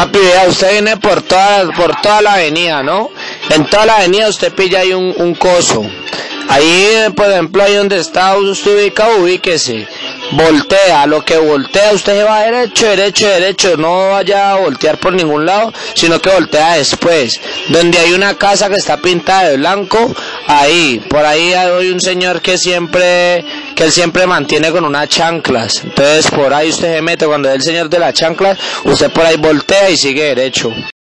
Papi, usted viene por toda, por toda la avenida, ¿no? En toda la avenida usted pilla ahí un, un coso. Ahí, por ejemplo, ahí donde está usted ubicado, ubíquese. Voltea, lo que voltea, usted se va derecho, derecho, derecho. No vaya a voltear por ningún lado, sino que voltea después. Donde hay una casa que está pintada de blanco, ahí, por ahí hay un señor que siempre, que él siempre mantiene con unas chanclas. Entonces, por ahí usted se mete, cuando es el señor de las chanclas, usted por ahí voltea y sigue derecho.